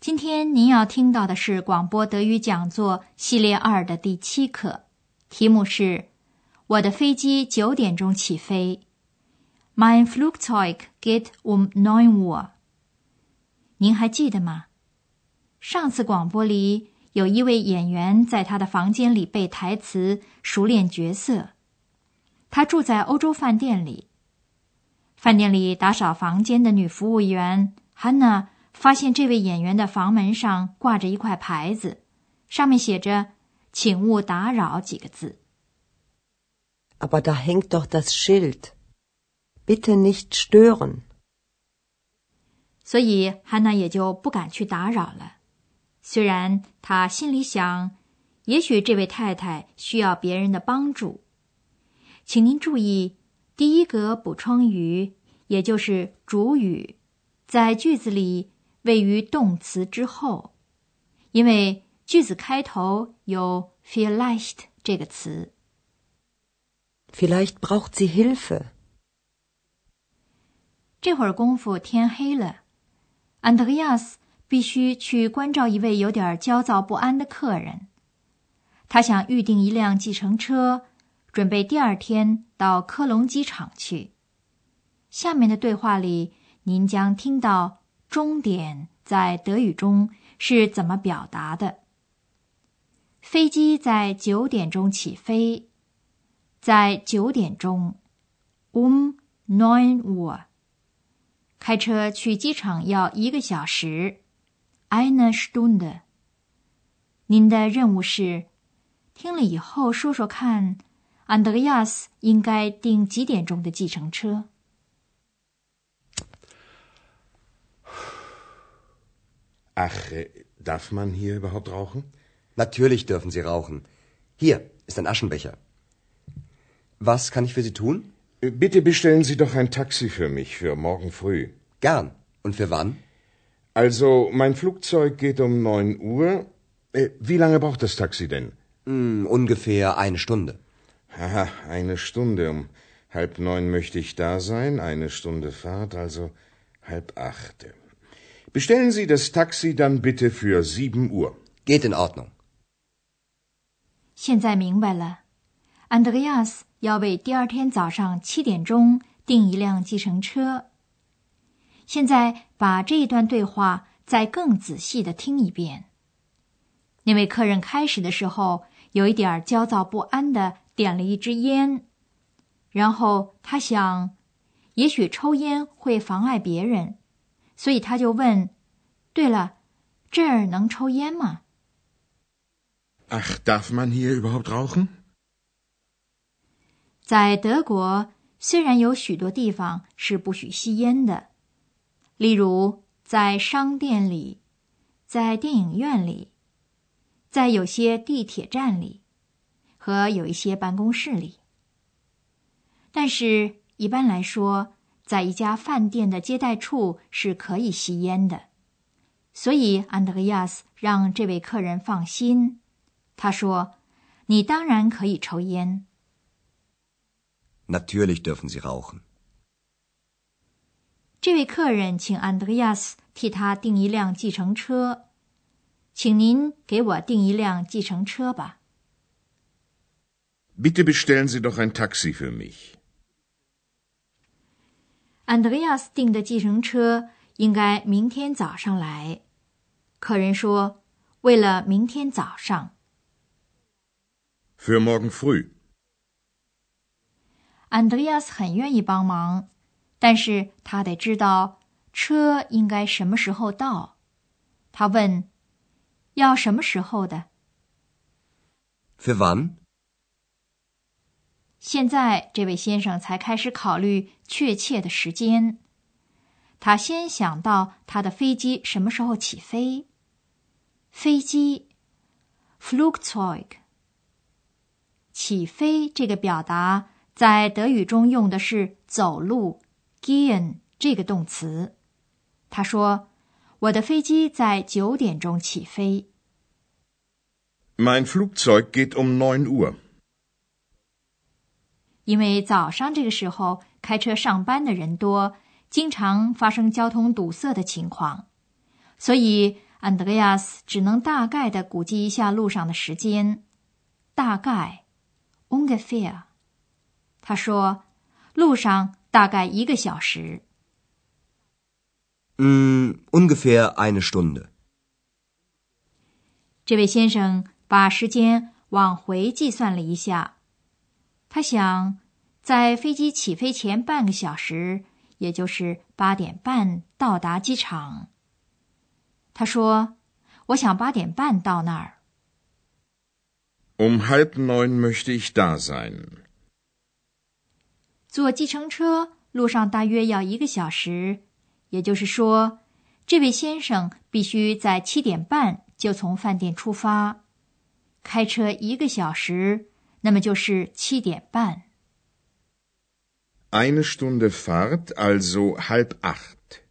今天您要听到的是广播德语讲座系列二的第七课，题目是“我的飞机九点钟起飞”。Mein Flugzeug geht um neun Uhr。您还记得吗？上次广播里有一位演员在他的房间里背台词，熟练角色。他住在欧洲饭店里。饭店里打扫房间的女服务员 Hannah。发现这位演员的房门上挂着一块牌子，上面写着“请勿打扰”几个字。Aber da hängt doch das Schild. Bitte nicht stören. 所以汉娜也就不敢去打扰了。虽然她心里想，也许这位太太需要别人的帮助。请您注意，第一个补充语，也就是主语，在句子里。位于动词之后，因为句子开头有 vielleicht 这个词。Vielleicht braucht sie Hilfe。这会儿功夫天黑了，安德烈亚斯必须去关照一位有点焦躁不安的客人。他想预定一辆计程车，准备第二天到科隆机场去。下面的对话里，您将听到。终点在德语中是怎么表达的？飞机在九点钟起飞，在九点钟，um neun Uhr。开车去机场要一个小时，eine Stunde。您的任务是，听了以后说说看，安德烈亚斯应该订几点钟的计程车？Ach, darf man hier überhaupt rauchen? Natürlich dürfen Sie rauchen. Hier ist ein Aschenbecher. Was kann ich für Sie tun? Bitte bestellen Sie doch ein Taxi für mich für morgen früh. Gern. Und für wann? Also, mein Flugzeug geht um neun Uhr. Äh, wie lange braucht das Taxi denn? Mm, ungefähr eine Stunde. Haha, eine Stunde. Um halb neun möchte ich da sein. Eine Stunde Fahrt, also halb acht. Bestellen Sie das Taxi dann bitte für sieben Uhr. Geht in Ordnung. 现在明白了，安德烈亚斯要为第二天早上七点钟订一辆计程车。现在把这一段对话再更仔细的听一遍。那位客人开始的时候有一点焦躁不安的点了一支烟，然后他想，也许抽烟会妨碍别人。所以他就问：“对了，这儿能抽烟吗？”Ach, darf man hier überhaupt rauchen？在德国，虽然有许多地方是不许吸烟的，例如在商店里、在电影院里、在有些地铁站里和有一些办公室里，但是一般来说。在一家饭店的接待处是可以吸烟的，所以安德烈亚斯让这位客人放心。他说：“你当然可以抽烟。” Natürlich dürfen Sie rauchen。这位客人请安德烈亚斯替他订一辆计程车，请您给我订一辆计程车吧。Bitte bestellen Sie doch ein Taxi für mich。安德烈亚斯订的计程车应该明天早上来。客人说：“为了明天早上。” Für morgen früh。安德烈亚斯很愿意帮忙，但是他得知道车应该什么时候到。他问：“要什么时候的？”Für wann？现在，这位先生才开始考虑确切的时间。他先想到他的飞机什么时候起飞。飞机 Flugzeug。起飞这个表达在德语中用的是走路 gehen 这个动词。他说：“我的飞机在九点钟起飞。” Mein Flugzeug geht um neun Uhr. 因为早上这个时候开车上班的人多，经常发生交通堵塞的情况，所以安德烈亚斯只能大概的估计一下路上的时间。大概，ungefähr。他说，路上大概一个小时。嗯，ungefähr eine Stunde。这位先生把时间往回计算了一下。他想，在飞机起飞前半个小时，也就是八点半到达机场。他说：“我想八点半到那儿。” Um halb neun möchte ich da sein。坐计程车路上大约要一个小时，也就是说，这位先生必须在七点半就从饭店出发，开车一个小时。那么就是七点半。Eine Stunde Fahrt, also halb acht。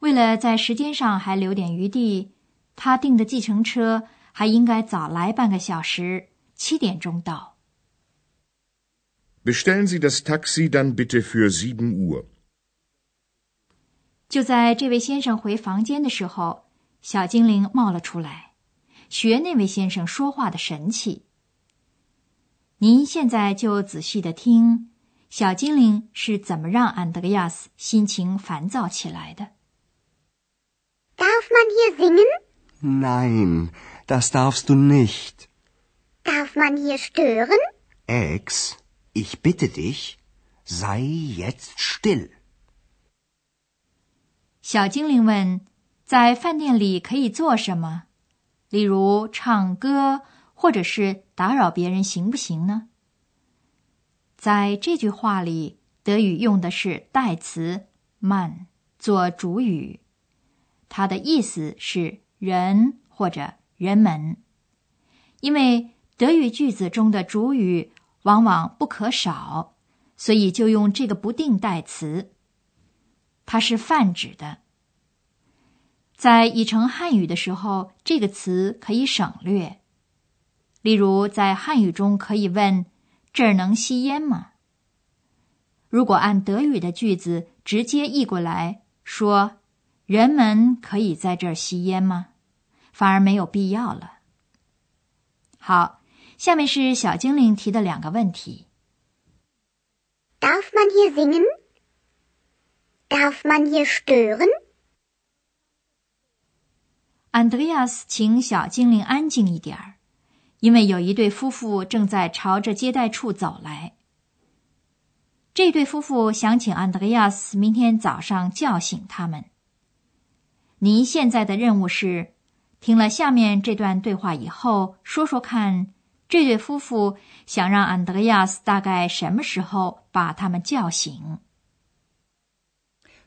为了在时间上还留点余地，他订的计程车还应该早来半个小时，七点钟到。Bestellen Sie das Taxi dann bitte für sieben Uhr。就在这位先生回房间的时候，小精灵冒了出来，学那位先生说话的神气。您现在就仔细的听，小精灵是怎么让安德烈亚斯心情烦躁起来的。Darf man hier singen? Nein, das darfst du nicht. Darf man hier stören? Ex, ich bitte dich, sei jetzt still. 小精灵问：“在饭店里可以做什么？例如唱歌。”或者是打扰别人行不行呢？在这句话里，德语用的是代词 man 做主语，它的意思是人或者人们。因为德语句子中的主语往往不可少，所以就用这个不定代词。它是泛指的。在译成汉语的时候，这个词可以省略。例如，在汉语中可以问：“这儿能吸烟吗？”如果按德语的句子直接译过来说：“人们可以在这儿吸烟吗？”反而没有必要了。好，下面是小精灵提的两个问题：Darf man hier singen? Darf man hier stören? 安德烈亚斯，请小精灵安静一点儿。因为有一对夫妇正在朝着接待处走来，这对夫妇想请安德烈亚斯明天早上叫醒他们。您现在的任务是，听了下面这段对话以后，说说看，这对夫妇想让安德烈亚斯大概什么时候把他们叫醒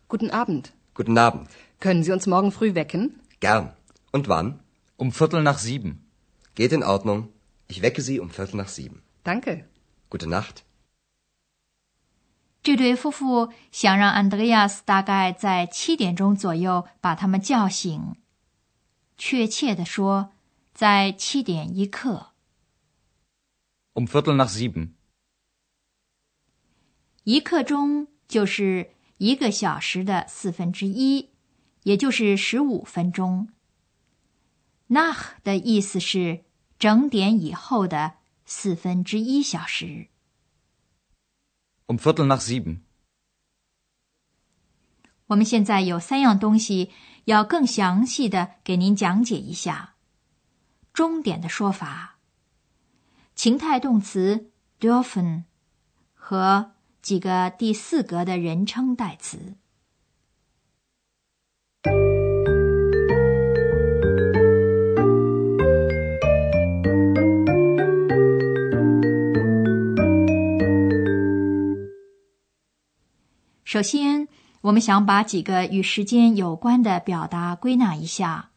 ？Guten Abend. Guten Abend. Können Sie uns morgen früh wecken? Gern. Und wann? Um Viertel nach sieben. Geht in Ordnung. Ich wecke Sie um Viertel nach sieben. Danke. Gute Nacht. 这对夫妇想让安德烈亚斯大概在七点钟左右把他们叫醒，确切的说，在七点一刻。Um Viertel nach sieben。一刻钟就是一个小时的四分之一，也就是十五分钟。 Nach 的意思是。整点以后的四分之一小时。Um Viertel nach sieben。我们现在有三样东西要更详细的给您讲解一下。终点的说法，情态动词 dürfen 和几个第四格的人称代词。首先，我们想把几个与时间有关的表达归纳一下。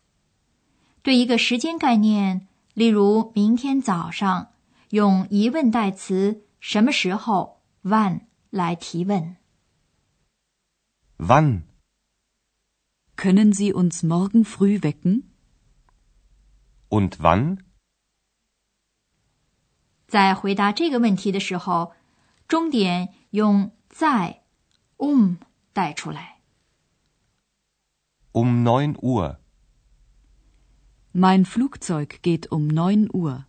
对一个时间概念，例如，明天早上用疑问代词“什么时候 ”（wann） 来提问。Wann? Können Sie uns morgen früh wecken? Und wann? 在回答这个问题的时候，终点用在 um 带出来。Um neun Uhr. Mein Flugzeug geht um neun Uhr.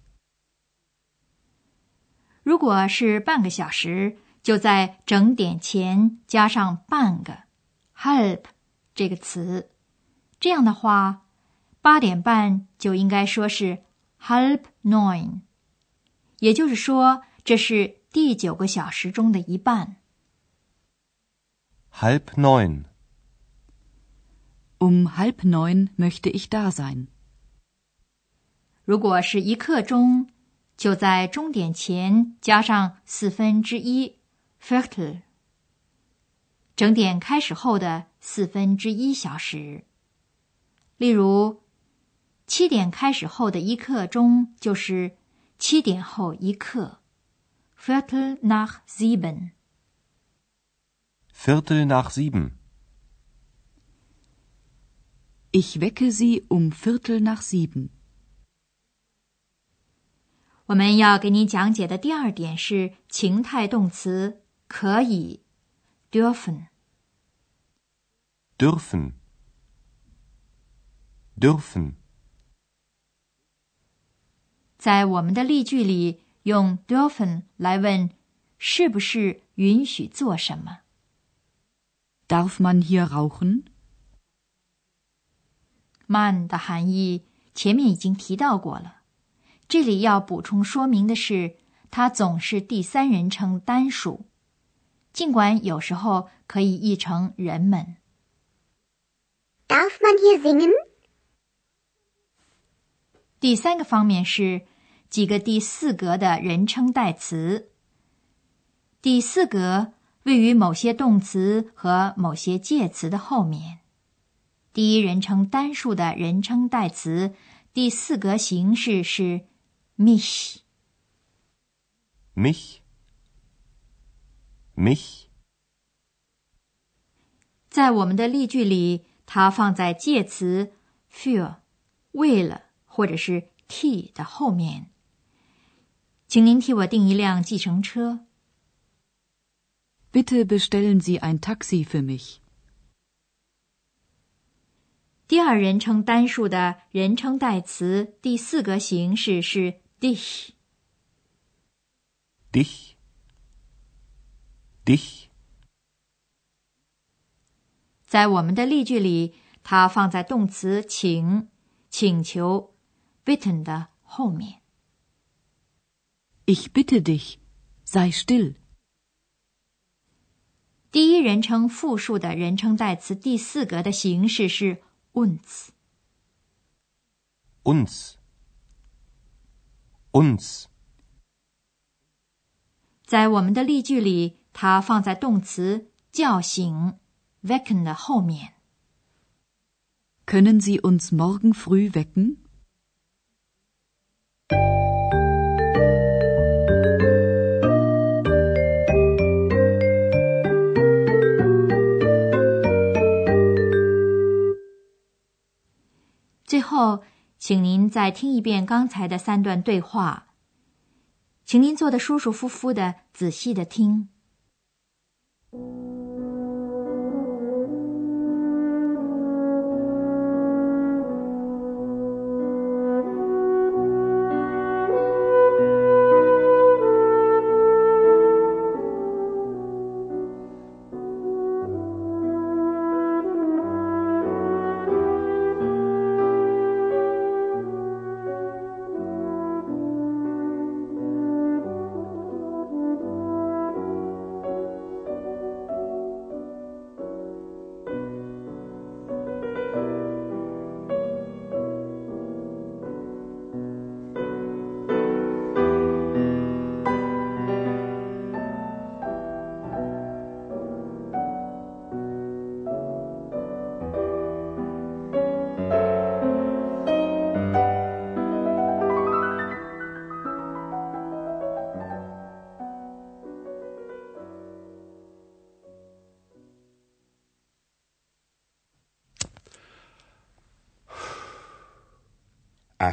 如果是半个小时，就在整点前加上半个 halb 这个词。这样的话，八点半就应该说是 halb neun，也就是说，这是第九个小时中的一半。Halb neun. Um halb neun möchte ich da sein. 如果是一刻钟，就在终点前加上四分之一 Viertel，整点开始后的四分之一小时。例如，七点开始后的一刻钟就是七点后一刻 Viertel nach sieben。Viertel nach sieben. Ich wecke Sie um Viertel nach sieben. 我们要给你讲解的第二点是情态动词可以 dürfen。 Dürfen. Dürfen. 在我们的例句里，用 dürfen 来问是不是允许做什么。 Darf man hier rauchen? man 的含义前面已经提到过了，这里要补充说明的是，它总是第三人称单数，尽管有时候可以译成人们。Darf man hier singen? 第三个方面是几个第四格的人称代词。第四格位于某些动词和某些介词的后面。第一人称单数的人称代词第四格形式是 mich。Mich. Mich. 在我们的例句里，它放在介词 für 为了或者是 t 的后面。请您替我订一辆计程车。Bitte bestellen Sie ein Taxi für mich. 第二人称单数的人称代词第四格形式是 dich。Dich. Dich. 在我们的例句里，它放在动词请、请求 bitten 的后面。Ich bitte dich, sei still. 第一人称复数的人称代词第四格的形式是 uns。Uns. Uns. 在我们的例句里，它放在动词叫醒 wecken 的后面。Können Sie uns morgen früh wecken? 后，请您再听一遍刚才的三段对话，请您坐得舒舒服服的，仔细的听。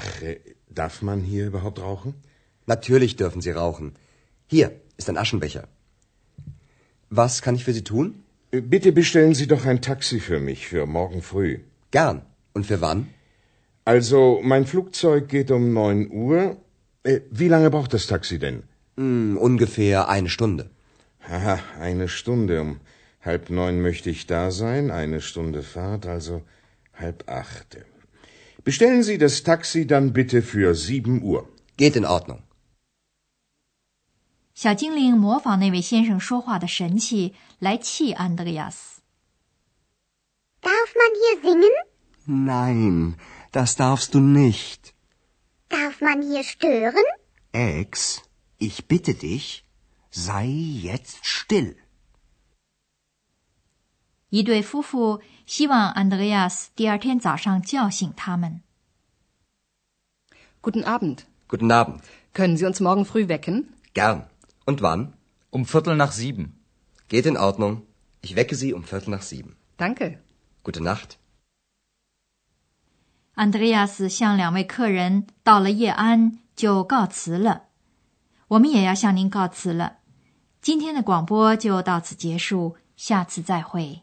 Ach, äh, darf man hier überhaupt rauchen? Natürlich dürfen Sie rauchen. Hier ist ein Aschenbecher. Was kann ich für Sie tun? Äh, Bitte bestellen Sie doch ein Taxi für mich für morgen früh. Gern. Und für wann? Also, mein Flugzeug geht um neun Uhr. Äh, wie lange braucht das Taxi denn? Hm, ungefähr eine Stunde. Haha, eine Stunde. Um halb neun möchte ich da sein, eine Stunde Fahrt, also halb acht. Bestellen Sie das Taxi dann bitte für sieben Uhr. Geht in Ordnung. 小精灵模仿那位先生说话的神气，来气安德烈亚斯。 Darf man hier singen? Nein, das darfst du nicht. Darf man hier stören? Ex, ich bitte dich, sei jetzt still. 一对夫妇希望安德烈亚斯第二天早上叫醒他们。Guten Abend. Guten Abend. Können Sie uns morgen früh wecken? Gern. Und wann? Um Viertel nach sieben. Geht in Ordnung. Ich wecke Sie um Viertel nach sieben. Danke. Gute Nacht. 安德烈亚斯向两位客人道了夜安，就告辞了。我们也要向您告辞了。今天的广播就到此结束，下次再会。